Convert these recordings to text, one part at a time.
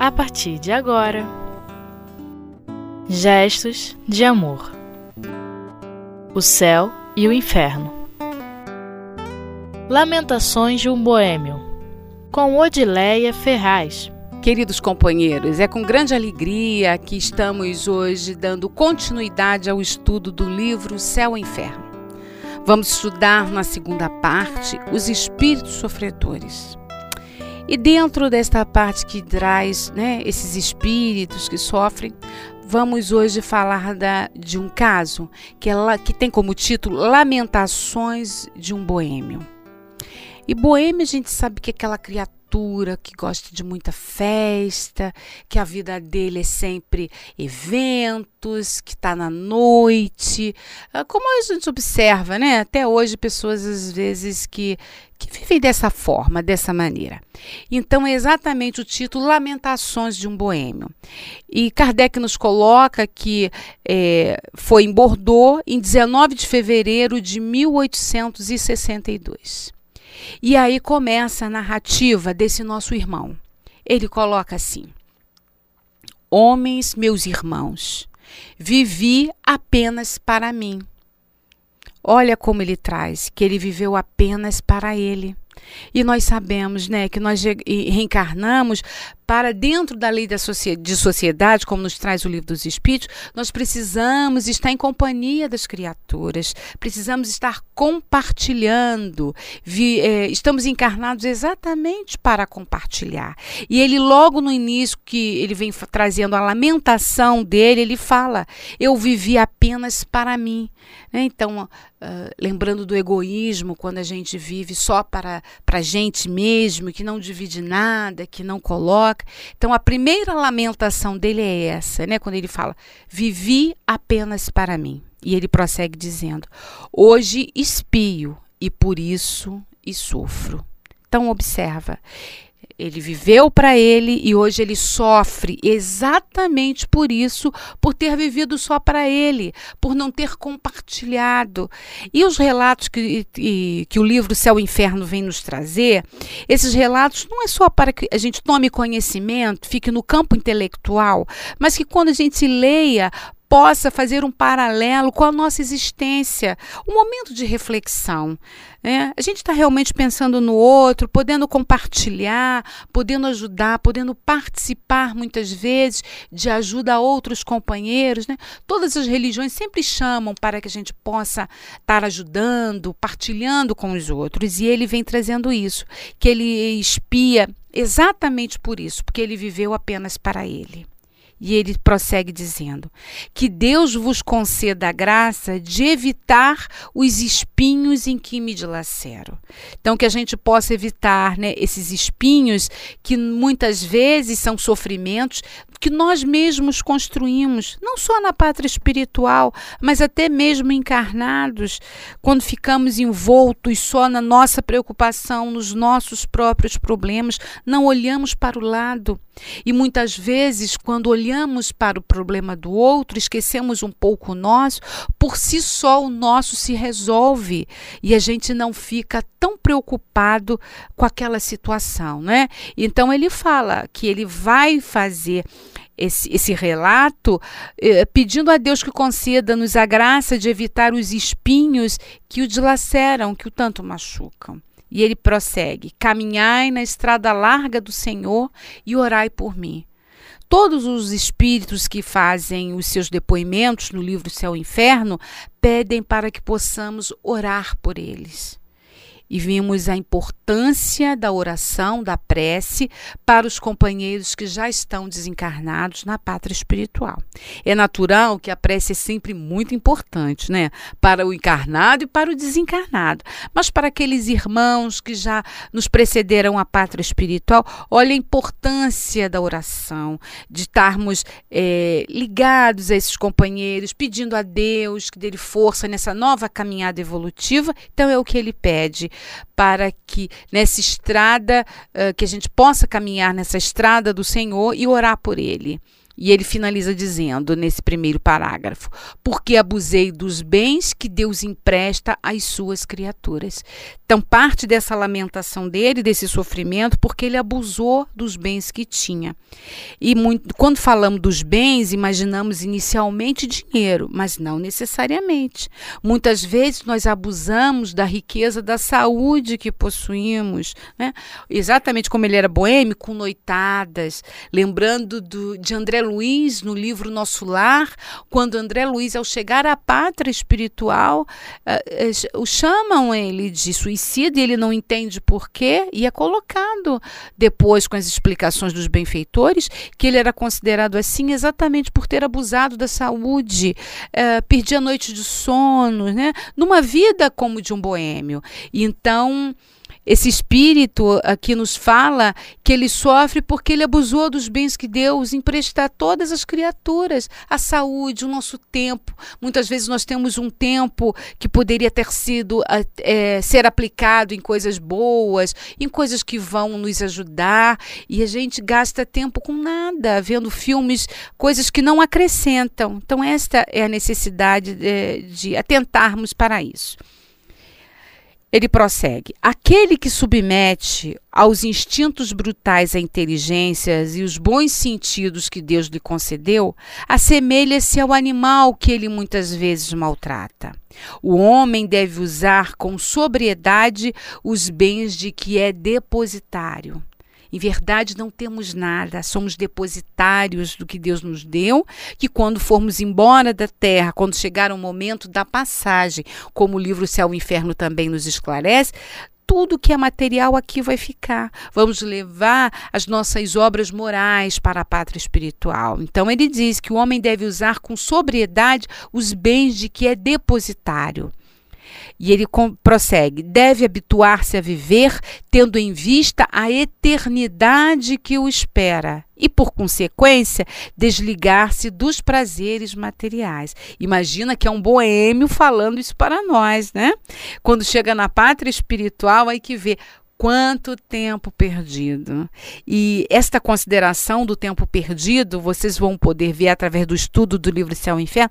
a partir de agora. Gestos de amor. O céu e o inferno. Lamentações de um boêmio. Com Odileia Ferraz. Queridos companheiros, é com grande alegria que estamos hoje dando continuidade ao estudo do livro Céu e Inferno. Vamos estudar na segunda parte os espíritos sofredores. E dentro desta parte que traz né, esses espíritos que sofrem, vamos hoje falar da, de um caso que, ela, que tem como título Lamentações de um Boêmio. E boêmio a gente sabe que é aquela criatura que gosta de muita festa, que a vida dele é sempre eventos, que está na noite. Ah, como a gente observa, né? Até hoje, pessoas às vezes que, que vivem dessa forma, dessa maneira. Então, é exatamente o título Lamentações de um Boêmio. E Kardec nos coloca que é, foi em Bordeaux em 19 de fevereiro de 1862. E aí começa a narrativa desse nosso irmão. Ele coloca assim: Homens, meus irmãos, vivi apenas para mim. Olha como ele traz, que ele viveu apenas para ele. E nós sabemos né, que nós reencarnamos para dentro da lei de sociedade, como nos traz o livro dos Espíritos, nós precisamos estar em companhia das criaturas, precisamos estar compartilhando. É, estamos encarnados exatamente para compartilhar. E ele, logo no início, que ele vem trazendo a lamentação dele, ele fala: Eu vivi apenas para mim. Né? Então, uh, lembrando do egoísmo, quando a gente vive só para a gente mesmo, que não divide nada, que não coloca. Então, a primeira lamentação dele é essa, né? quando ele fala: Vivi apenas para mim. E ele prossegue dizendo: Hoje espio e por isso e sofro. Então, observa. Ele viveu para ele e hoje ele sofre exatamente por isso, por ter vivido só para ele, por não ter compartilhado. E os relatos que, que, que o livro Céu e Inferno vem nos trazer, esses relatos não é só para que a gente tome conhecimento, fique no campo intelectual, mas que quando a gente leia, possa fazer um paralelo com a nossa existência, um momento de reflexão. Né? A gente está realmente pensando no outro, podendo compartilhar, podendo ajudar, podendo participar muitas vezes de ajuda a outros companheiros. Né? Todas as religiões sempre chamam para que a gente possa estar ajudando, partilhando com os outros, e ele vem trazendo isso, que ele espia exatamente por isso, porque ele viveu apenas para ele. E ele prossegue dizendo: Que Deus vos conceda a graça de evitar os espinhos em que me dilacero. Então, que a gente possa evitar né, esses espinhos que muitas vezes são sofrimentos que nós mesmos construímos, não só na pátria espiritual, mas até mesmo encarnados, quando ficamos envoltos só na nossa preocupação, nos nossos próprios problemas, não olhamos para o lado. E muitas vezes, quando olhamos para o problema do outro, esquecemos um pouco o nosso, por si só o nosso se resolve e a gente não fica tão preocupado com aquela situação, né? Então ele fala que ele vai fazer esse, esse relato, eh, pedindo a Deus que conceda-nos a graça de evitar os espinhos que o dilaceram, que o tanto machucam. E ele prossegue: Caminhai na estrada larga do Senhor e orai por mim. Todos os espíritos que fazem os seus depoimentos no livro Céu e Inferno pedem para que possamos orar por eles e vimos a importância da oração, da prece para os companheiros que já estão desencarnados na pátria espiritual. É natural que a prece é sempre muito importante, né? Para o encarnado e para o desencarnado. Mas para aqueles irmãos que já nos precederam à pátria espiritual, olha a importância da oração, de estarmos é, ligados a esses companheiros, pedindo a Deus que dê força nessa nova caminhada evolutiva. Então é o que ele pede para que nessa estrada, uh, que a gente possa caminhar nessa estrada do Senhor e orar por Ele. E ele finaliza dizendo, nesse primeiro parágrafo: Porque abusei dos bens que Deus empresta às suas criaturas. Então, parte dessa lamentação dele, desse sofrimento, porque ele abusou dos bens que tinha. E muito, quando falamos dos bens, imaginamos inicialmente dinheiro, mas não necessariamente. Muitas vezes nós abusamos da riqueza da saúde que possuímos, né? exatamente como ele era boêmio, com noitadas, lembrando do, de André Luiz no livro Nosso Lar, quando André Luiz, ao chegar à pátria espiritual, uh, uh, chamam ele de suicida e ele não entende por quê, e é colocado depois com as explicações dos benfeitores que ele era considerado assim exatamente por ter abusado da saúde, uh, perdia noite de sono, né? numa vida como de um boêmio. Então, esse espírito aqui nos fala que ele sofre porque ele abusou dos bens que Deus empresta a todas as criaturas, a saúde, o nosso tempo. Muitas vezes nós temos um tempo que poderia ter sido é, ser aplicado em coisas boas, em coisas que vão nos ajudar, e a gente gasta tempo com nada, vendo filmes, coisas que não acrescentam. Então, esta é a necessidade de, de atentarmos para isso. Ele prossegue: aquele que submete aos instintos brutais a inteligências e os bons sentidos que Deus lhe concedeu, assemelha-se ao animal que ele muitas vezes maltrata. O homem deve usar com sobriedade os bens de que é depositário. Em verdade, não temos nada, somos depositários do que Deus nos deu, que quando formos embora da terra, quando chegar o momento da passagem, como o livro Céu e Inferno também nos esclarece, tudo que é material aqui vai ficar. Vamos levar as nossas obras morais para a pátria espiritual. Então ele diz que o homem deve usar com sobriedade os bens de que é depositário. E ele prossegue: deve habituar-se a viver tendo em vista a eternidade que o espera e, por consequência, desligar-se dos prazeres materiais. Imagina que é um boêmio falando isso para nós, né? Quando chega na pátria espiritual, aí que vê Quanto tempo perdido. E esta consideração do tempo perdido, vocês vão poder ver através do estudo do livro Céu e Inferno,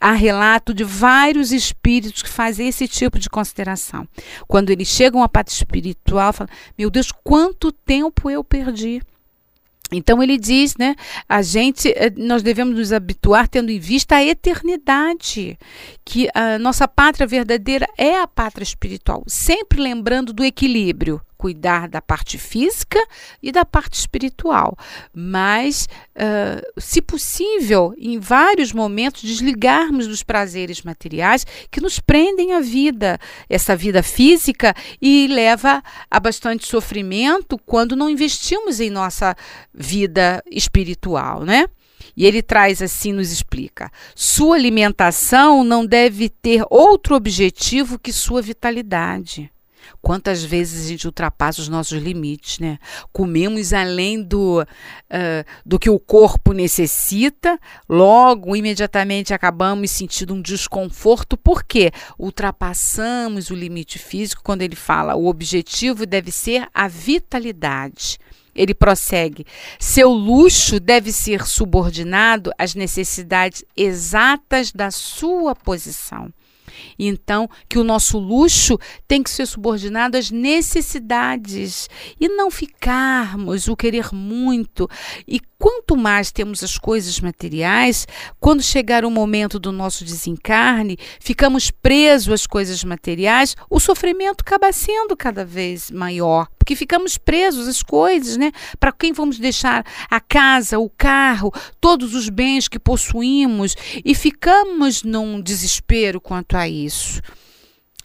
há relato de vários espíritos que fazem esse tipo de consideração. Quando eles chegam à parte espiritual, falam: Meu Deus, quanto tempo eu perdi. Então ele diz, né, a gente, eh, nós devemos nos habituar tendo em vista a eternidade, que a nossa pátria verdadeira é a pátria espiritual, sempre lembrando do equilíbrio cuidar da parte física e da parte espiritual, mas, uh, se possível, em vários momentos, desligarmos dos prazeres materiais que nos prendem à vida, essa vida física, e leva a bastante sofrimento quando não investimos em nossa vida espiritual, né? E ele traz assim, nos explica: sua alimentação não deve ter outro objetivo que sua vitalidade. Quantas vezes a gente ultrapassa os nossos limites, né? Comemos além do, uh, do que o corpo necessita, logo, imediatamente acabamos sentindo um desconforto, porque ultrapassamos o limite físico quando ele fala o objetivo deve ser a vitalidade. Ele prossegue: seu luxo deve ser subordinado às necessidades exatas da sua posição. Então, que o nosso luxo tem que ser subordinado às necessidades e não ficarmos o querer muito. E quanto mais temos as coisas materiais, quando chegar o momento do nosso desencarne, ficamos presos às coisas materiais, o sofrimento acaba sendo cada vez maior, porque ficamos presos às coisas, né? Para quem vamos deixar a casa, o carro, todos os bens que possuímos e ficamos num desespero quanto a isso.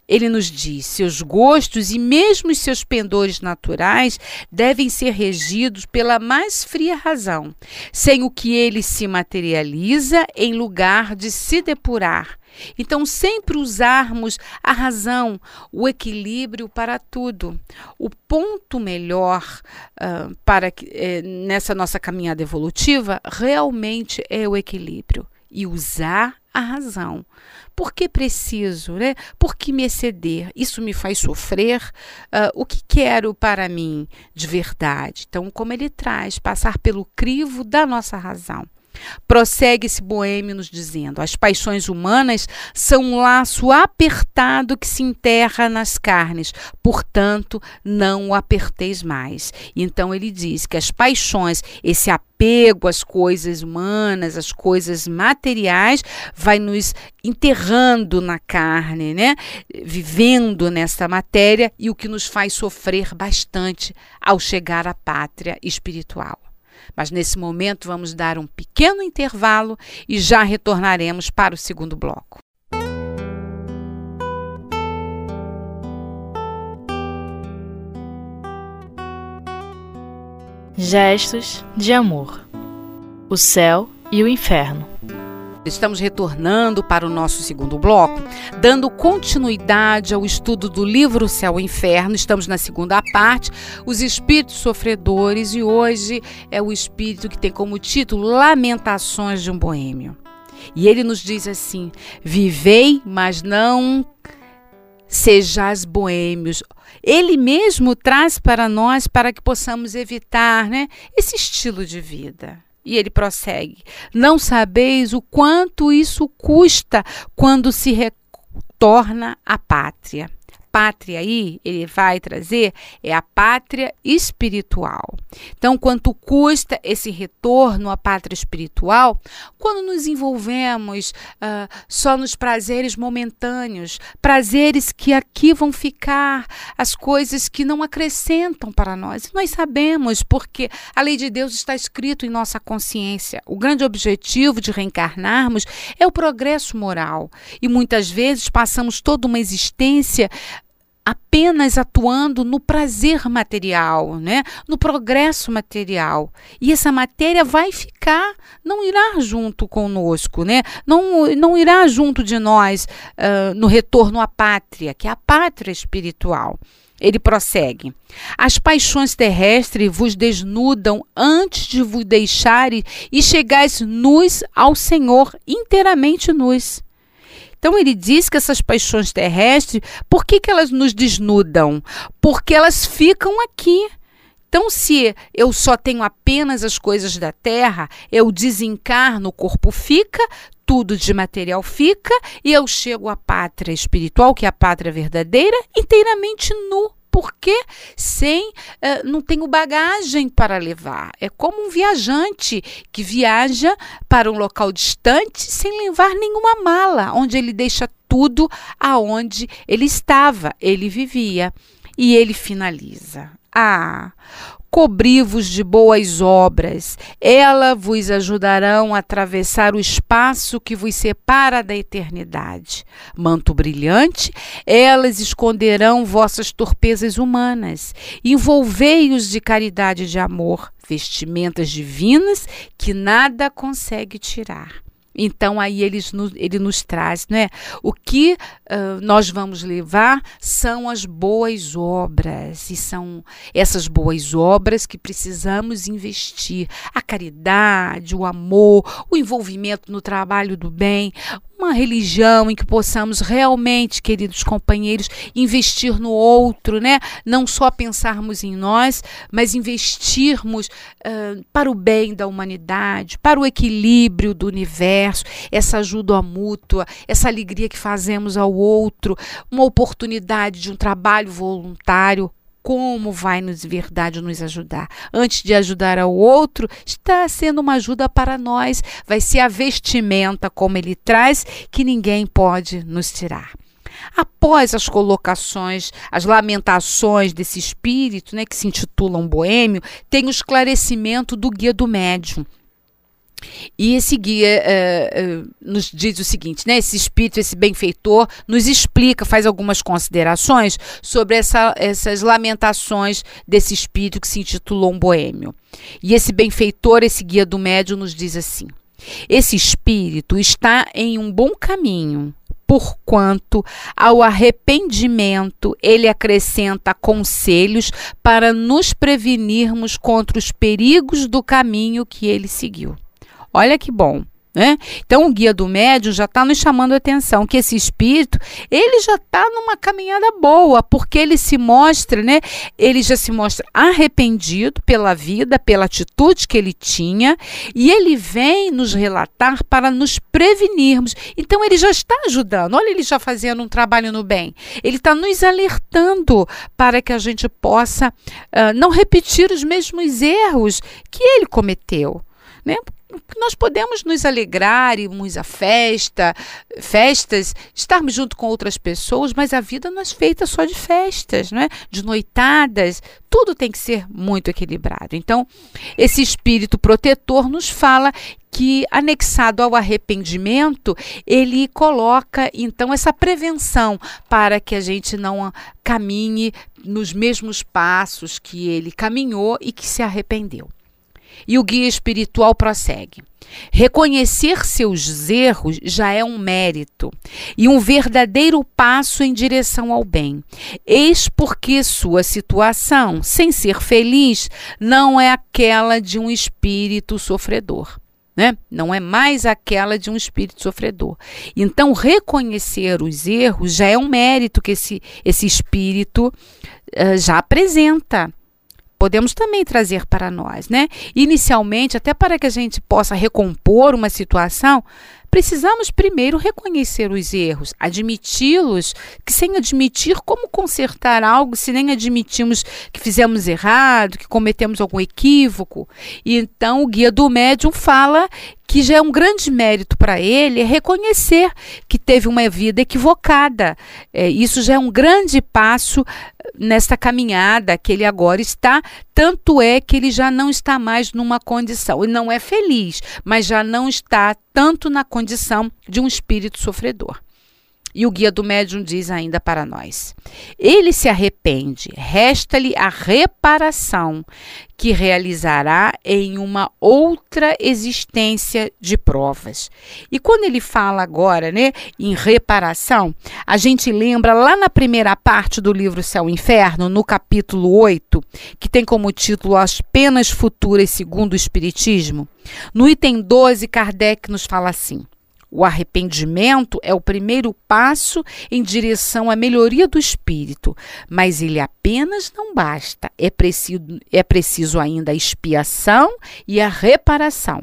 Ele nos diz: seus gostos e mesmo seus pendores naturais devem ser regidos pela mais fria razão, sem o que ele se materializa em lugar de se depurar. Então, sempre usarmos a razão, o equilíbrio para tudo. O ponto melhor uh, para que, eh, nessa nossa caminhada evolutiva realmente é o equilíbrio e usar a razão. Por que preciso? Né? Por que me exceder? Isso me faz sofrer? Uh, o que quero para mim de verdade? Então, como ele traz, passar pelo crivo da nossa razão. Prossegue esse boêmio nos dizendo: as paixões humanas são um laço apertado que se enterra nas carnes, portanto, não o aperteis mais. Então ele diz que as paixões, esse apego às coisas humanas, às coisas materiais, vai nos enterrando na carne, né? Vivendo nessa matéria e o que nos faz sofrer bastante ao chegar à pátria espiritual. Mas nesse momento vamos dar um pequeno intervalo e já retornaremos para o segundo bloco. Gestos de amor. O céu e o inferno. Estamos retornando para o nosso segundo bloco, dando continuidade ao estudo do livro Céu e Inferno. Estamos na segunda parte, os espíritos sofredores, e hoje é o espírito que tem como título Lamentações de um Boêmio. E ele nos diz assim: Vivei, mas não sejais boêmios. Ele mesmo traz para nós para que possamos evitar né, esse estilo de vida. E ele prossegue: Não sabeis o quanto isso custa quando se retorna à pátria pátria aí, ele vai trazer, é a pátria espiritual. Então, quanto custa esse retorno à pátria espiritual quando nos envolvemos uh, só nos prazeres momentâneos, prazeres que aqui vão ficar, as coisas que não acrescentam para nós. Nós sabemos, porque a lei de Deus está escrito em nossa consciência. O grande objetivo de reencarnarmos é o progresso moral. E muitas vezes passamos toda uma existência apenas atuando no prazer material, né? no progresso material. E essa matéria vai ficar, não irá junto conosco, né? não, não irá junto de nós uh, no retorno à pátria, que é a pátria espiritual. Ele prossegue: As paixões terrestres vos desnudam antes de vos deixarem e chegais nus ao Senhor, inteiramente nus. Então ele diz que essas paixões terrestres, por que, que elas nos desnudam? Porque elas ficam aqui. Então, se eu só tenho apenas as coisas da terra, eu desencarno, o corpo fica, tudo de material fica, e eu chego à pátria espiritual, que é a pátria verdadeira, inteiramente nu porque sem uh, não tenho bagagem para levar. É como um viajante que viaja para um local distante sem levar nenhuma mala, onde ele deixa tudo aonde ele estava, ele vivia. E ele finaliza. Ah, cobri-vos de boas obras, elas vos ajudarão a atravessar o espaço que vos separa da eternidade. Manto brilhante, elas esconderão vossas torpezas humanas. Envolvei-os de caridade e de amor, vestimentas divinas que nada consegue tirar. Então aí eles ele nos traz, né? O que uh, nós vamos levar são as boas obras e são essas boas obras que precisamos investir: a caridade, o amor, o envolvimento no trabalho do bem, uma religião em que possamos realmente, queridos companheiros, investir no outro, né? Não só pensarmos em nós, mas investirmos uh, para o bem da humanidade, para o equilíbrio do universo, essa ajuda mútua, essa alegria que fazemos ao outro, uma oportunidade de um trabalho voluntário como vai nos verdade nos ajudar. Antes de ajudar ao outro, está sendo uma ajuda para nós, vai ser a vestimenta como ele traz que ninguém pode nos tirar. Após as colocações, as lamentações desse espírito, né, que se intitulam Boêmio, tem o esclarecimento do guia do médium e esse guia uh, uh, nos diz o seguinte, né? Esse espírito, esse benfeitor, nos explica, faz algumas considerações sobre essa, essas lamentações desse espírito que se intitulou um boêmio. E esse benfeitor, esse guia do médium, nos diz assim: esse espírito está em um bom caminho, porquanto ao arrependimento ele acrescenta conselhos para nos prevenirmos contra os perigos do caminho que ele seguiu. Olha que bom. Né? Então, o guia do médium já está nos chamando a atenção que esse espírito ele já está numa caminhada boa, porque ele se mostra, né? Ele já se mostra arrependido pela vida, pela atitude que ele tinha, e ele vem nos relatar para nos prevenirmos. Então, ele já está ajudando. Olha, ele já fazendo um trabalho no bem. Ele está nos alertando para que a gente possa uh, não repetir os mesmos erros que ele cometeu. Né? Nós podemos nos alegrar, irmos à festa, festas, estarmos junto com outras pessoas, mas a vida não é feita só de festas, não é? De noitadas, tudo tem que ser muito equilibrado. Então, esse espírito protetor nos fala que anexado ao arrependimento, ele coloca então essa prevenção para que a gente não caminhe nos mesmos passos que ele caminhou e que se arrependeu. E o guia espiritual prossegue. Reconhecer seus erros já é um mérito e um verdadeiro passo em direção ao bem. Eis porque sua situação, sem ser feliz, não é aquela de um espírito sofredor. Né? Não é mais aquela de um espírito sofredor. Então, reconhecer os erros já é um mérito que esse, esse espírito uh, já apresenta podemos também trazer para nós, né? Inicialmente, até para que a gente possa recompor uma situação, precisamos primeiro reconhecer os erros, admiti-los, que sem admitir como consertar algo se nem admitimos que fizemos errado, que cometemos algum equívoco. E então o guia do médium fala que já é um grande mérito para ele reconhecer que teve uma vida equivocada. É, isso já é um grande passo nesta caminhada que ele agora está, tanto é que ele já não está mais numa condição, ele não é feliz, mas já não está tanto na condição de um espírito sofredor. E o guia do médium diz ainda para nós: ele se arrepende, resta-lhe a reparação, que realizará em uma outra existência de provas. E quando ele fala agora, né, em reparação, a gente lembra lá na primeira parte do livro Céu e Inferno, no capítulo 8, que tem como título As Penas Futuras segundo o Espiritismo. No item 12, Kardec nos fala assim: o arrependimento é o primeiro passo em direção à melhoria do espírito, mas ele apenas não basta. É preciso, é preciso ainda a expiação e a reparação.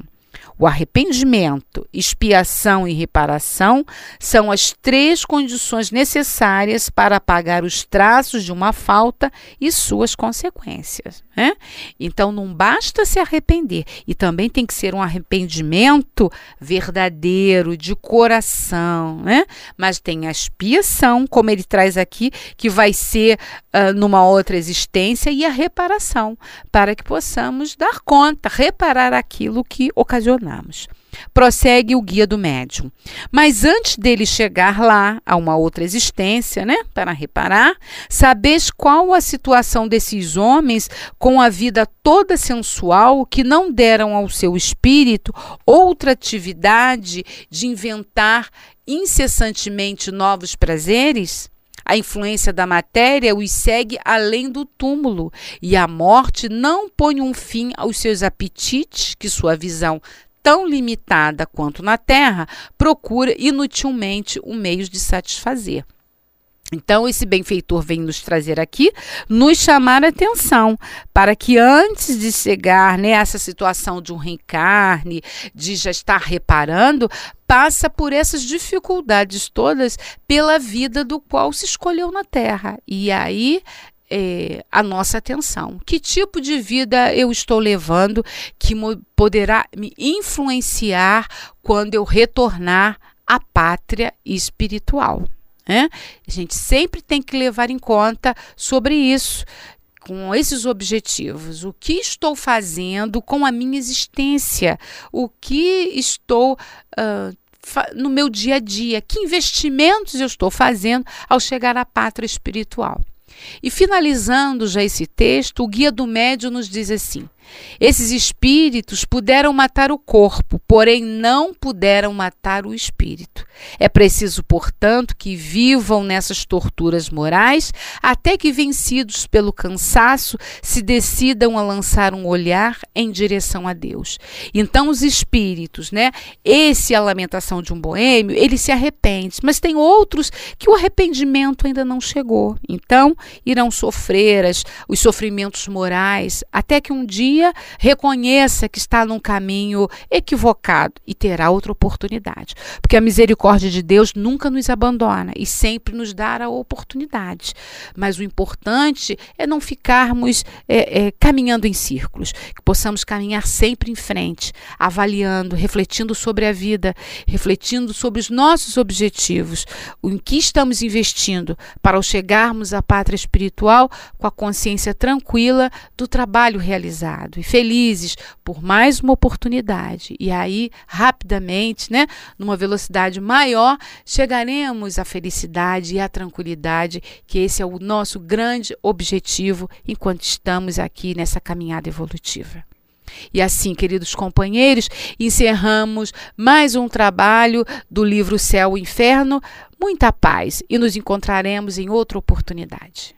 O arrependimento, expiação e reparação são as três condições necessárias para apagar os traços de uma falta e suas consequências. Né? Então, não basta se arrepender, e também tem que ser um arrependimento verdadeiro, de coração. Né? Mas tem a expiação, como ele traz aqui, que vai ser uh, numa outra existência, e a reparação, para que possamos dar conta, reparar aquilo que ocasionou mencionamos. Prossegue o guia do médium. Mas antes dele chegar lá, a uma outra existência, né, para reparar, sabes qual a situação desses homens com a vida toda sensual que não deram ao seu espírito outra atividade de inventar incessantemente novos prazeres? A influência da matéria os segue além do túmulo, e a morte não põe um fim aos seus apetites, que sua visão tão limitada quanto na Terra, procura inutilmente um meio de satisfazer. Então, esse benfeitor vem nos trazer aqui, nos chamar a atenção para que antes de chegar nessa né, situação de um reencarne, de já estar reparando, passa por essas dificuldades todas pela vida do qual se escolheu na Terra. E aí é, a nossa atenção. Que tipo de vida eu estou levando que poderá me influenciar quando eu retornar à pátria espiritual? Né? A gente sempre tem que levar em conta sobre isso com esses objetivos, o que estou fazendo com a minha existência, o que estou uh, no meu dia a dia, que investimentos eu estou fazendo ao chegar à pátria espiritual. E finalizando já esse texto, o guia do médio nos diz assim: Esses espíritos puderam matar o corpo, porém não puderam matar o espírito. É preciso, portanto, que vivam nessas torturas morais até que, vencidos pelo cansaço, se decidam a lançar um olhar em direção a Deus. Então, os espíritos, né? Esse é a lamentação de um boêmio, ele se arrepende, mas tem outros que o arrependimento ainda não chegou. Então, irão sofrer as, os sofrimentos morais até que um dia reconheça que está num caminho equivocado e terá outra oportunidade. Porque a misericórdia de Deus nunca nos abandona e sempre nos a oportunidade. Mas o importante é não ficarmos é, é, caminhando em círculos, que possamos caminhar sempre em frente, avaliando, refletindo sobre a vida, refletindo sobre os nossos objetivos, em que estamos investindo para chegarmos à pátria espiritual com a consciência tranquila do trabalho realizado e felizes por mais uma oportunidade. E aí, rapidamente, né, numa velocidade maior, chegaremos à felicidade e à tranquilidade, que esse é o nosso grande objetivo enquanto estamos aqui nessa caminhada evolutiva. E assim, queridos companheiros, encerramos mais um trabalho do livro Céu e Inferno. Muita paz e nos encontraremos em outra oportunidade.